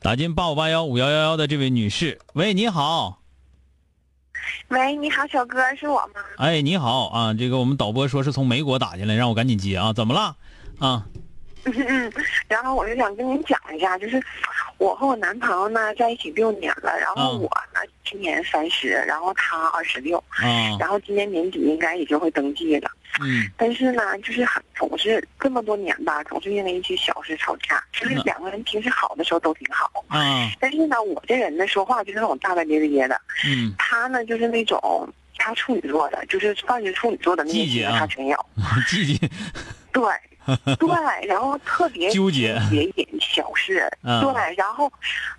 打进八五八幺五幺幺幺的这位女士，喂，你好。喂，你好，小哥，是我吗？哎，你好啊，这个我们导播说是从美国打进来，让我赶紧接啊，怎么了？啊？嗯，然后我就想跟您讲一下，就是我和我男朋友呢在一起六年了，然后我呢今年三十，然后他二十六，啊，然后今年年底应该也就会登记了。嗯，但是呢，就是很总是这么多年吧，总是因为一些小事吵架。其实两个人平时好的时候都挺好，啊，但是呢，我这人呢说话就是那种大大咧咧的，嗯，他呢就是那种他处女座的，就是凡是处女座的那些他全有，季节，对。对，然后特别纠结，别一点小事，对，然后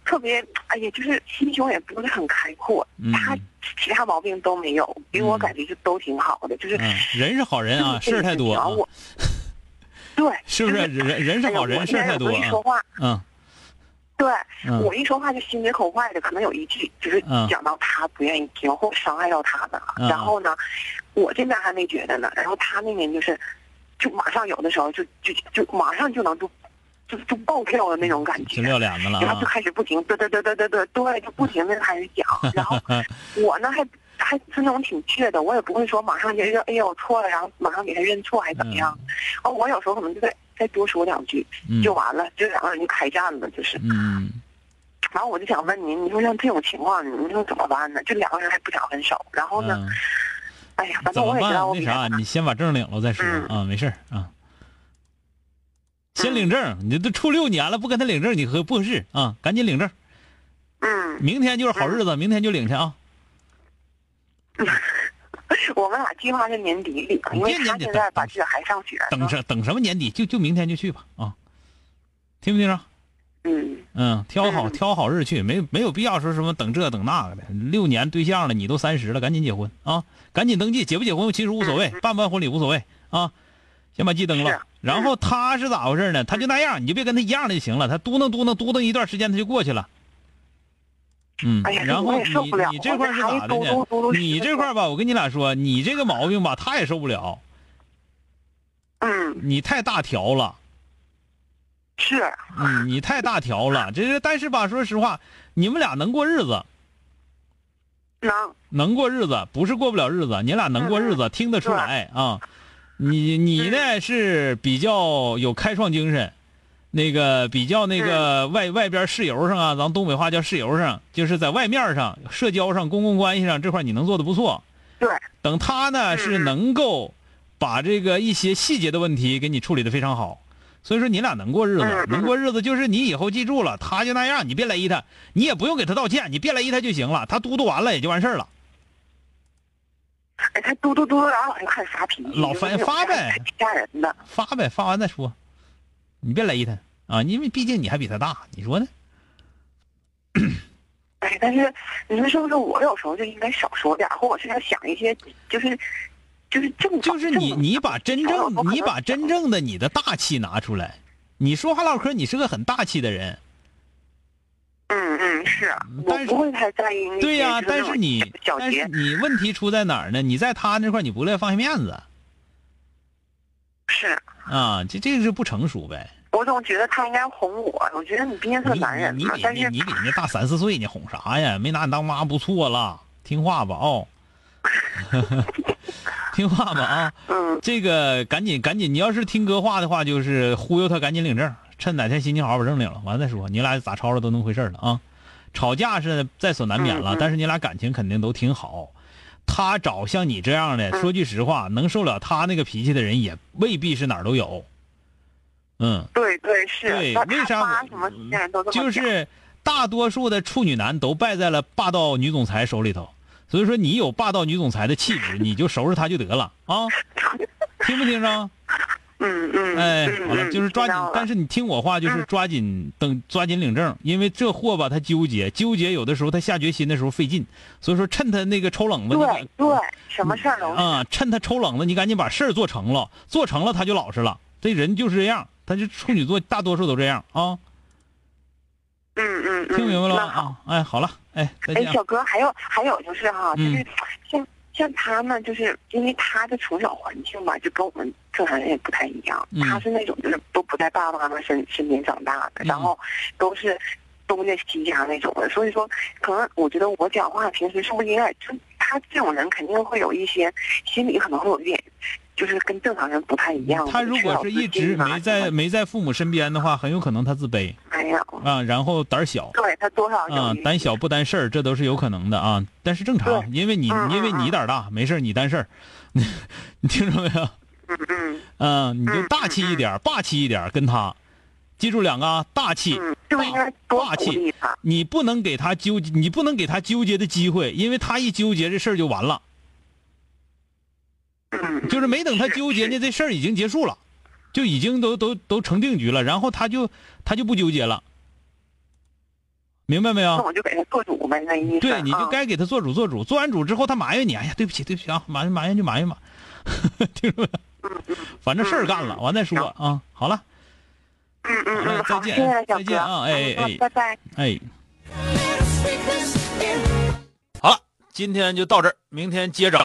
特别，哎呀，就是心胸也不是很开阔。他其他毛病都没有，给我感觉就都挺好的，就是人是好人啊，事儿太多。我，对，是不是人人是好人，事儿太多啊？嗯，对，我一说话就心直口快的，可能有一句就是讲到他不愿意听或伤害到他的，然后呢，我这边还没觉得呢，然后他那边就是。就马上有的时候就就就马上就能就就就爆跳的那种感觉，就撂脸子了，然后就开始不停，对对对对对对对，就不停的开始讲，然后我呢还还是那种挺倔的，我也不会说马上就认，哎呀我错了，然后马上给他认错还是怎么样，哦我有时候可能就再再多说两句就完了，就两个人就开战了，就是，嗯，然后我就想问您，你说像这种情况，你说怎么办呢？就两个人还不想分手，然后呢？哎呀，怎么办？那啥，你先把证领了再说啊，没事啊。先领证，你都处六年了，不跟他领证，你合不合适啊？赶紧领证。嗯。明天就是好日子，明天就领去啊。我们俩计划是年底领，因为他现在把这还上学。等什等什么年底？就就明天就去吧啊！听不听着？嗯。嗯，挑好挑好日去，没没有必要说什么等这等那个的。六年对象了，你都三十了，赶紧结婚啊！赶紧登记，结不结婚其实无所谓，办不办婚礼无所谓啊。先把记登了，然后他是咋回事呢？他就那样，你就别跟他一样的就行了。他嘟囔嘟囔嘟囔一段时间，他就过去了。嗯，然后你你这块是咋的呢？你这块吧，我跟你俩说，你这个毛病吧，他也受不了。嗯，你太大条了。是。嗯，你太大条了。这是，但是吧，说实话，你们俩能过日子。能。能过日子，不是过不了日子，你俩能过日子，听得出来啊。你你呢是比较有开创精神，那个比较那个外外边事由上啊，咱东北话叫事由上，就是在外面上社交上公共关系上这块你能做的不错。对。等他呢是能够把这个一些细节的问题给你处理的非常好，所以说你俩能过日子，能过日子就是你以后记住了，他就那样，你别勒他，你也不用给他道歉，你别勒他就行了，他嘟嘟完了也就完事儿了。哎，他嘟嘟嘟嘟，然后就开始发脾气，老发发呗，吓人的，发呗，发完再说，你别勒他啊，因为毕竟你还比他大，你说呢？哎，但是你说是不是我有时候就应该少说点，或者是要想一些，就是就是正就是你你把真正你把真正的你的大气拿出来，你说话唠嗑，你是个很大气的人。嗯嗯是，我不会太在意。对呀，但是你但是你问题出在哪儿呢？你在他那块你不乐意放下面子。是。啊，这这个是不成熟呗。我总觉得他应该哄我，我觉得你毕竟是个男人嘛。但是你比人家大三四岁，你哄啥呀？没拿你当妈不错了，听话吧哦。听话吧啊！嗯。这个赶紧赶紧，你要是听哥话的话，就是忽悠他赶紧领证，趁哪天心情好把证领了，完了再说。你俩咋吵吵都能回事了啊？吵架是在所难免了，但是你俩感情肯定都挺好。他找像你这样的，说句实话，能受了他那个脾气的人也未必是哪儿都有。嗯，对对是。对，为啥？就是大多数的处女男都败在了霸道女总裁手里头。所以说，你有霸道女总裁的气质，你就收拾他就得了啊！听不听着？嗯嗯。哎，好了，就是抓紧，但是你听我话，就是抓紧等，抓紧领证，因为这货吧，他纠结，纠结有的时候他下决心的时候费劲，所以说趁他那个抽冷子，对对，什么事儿都啊，趁他抽冷子，你赶紧把事儿做成了，做成了他就老实了。这人就是这样，他就处女座，大多数都这样啊。嗯嗯听明白了啊？哎，好了，哎，哎，小哥，还有还有就是哈，就是像像他呢，就是因为他的从小环境吧，就跟我们正常人也不太一样。他是那种就是都不在爸爸妈妈身身边长大的，然后都是东家西家那种的，所以说可能我觉得我讲话平时是不是应该就他这种人肯定会有一些心里可能会有点。就是跟正常人不太一样。他如果是一直没在没在父母身边的话，很有可能他自卑。没有啊，然后胆小。对他多少啊，胆小不担事儿，这都是有可能的啊。但是正常，因为你因为你胆大，没事你担事儿。你听着没有？嗯嗯。嗯，你就大气一点，霸气一点，跟他，记住两个啊，大气，霸霸气。你不能给他纠，你不能给他纠结的机会，因为他一纠结，这事儿就完了。就是没等他纠结呢，这事儿已经结束了，就已经都都都成定局了，然后他就他就不纠结了，明白没有？那我就给他做主呗，那意思。对，你就该给他做主做主，做完主之后他埋怨你，哎呀，对不起对不起啊，埋怨埋怨就埋怨吧，听着没？反正事儿干了，完再说啊。好了，嗯嗯嗯，再见再见啊，哎哎，拜拜，哎。好了，今天就到这儿，明天接着。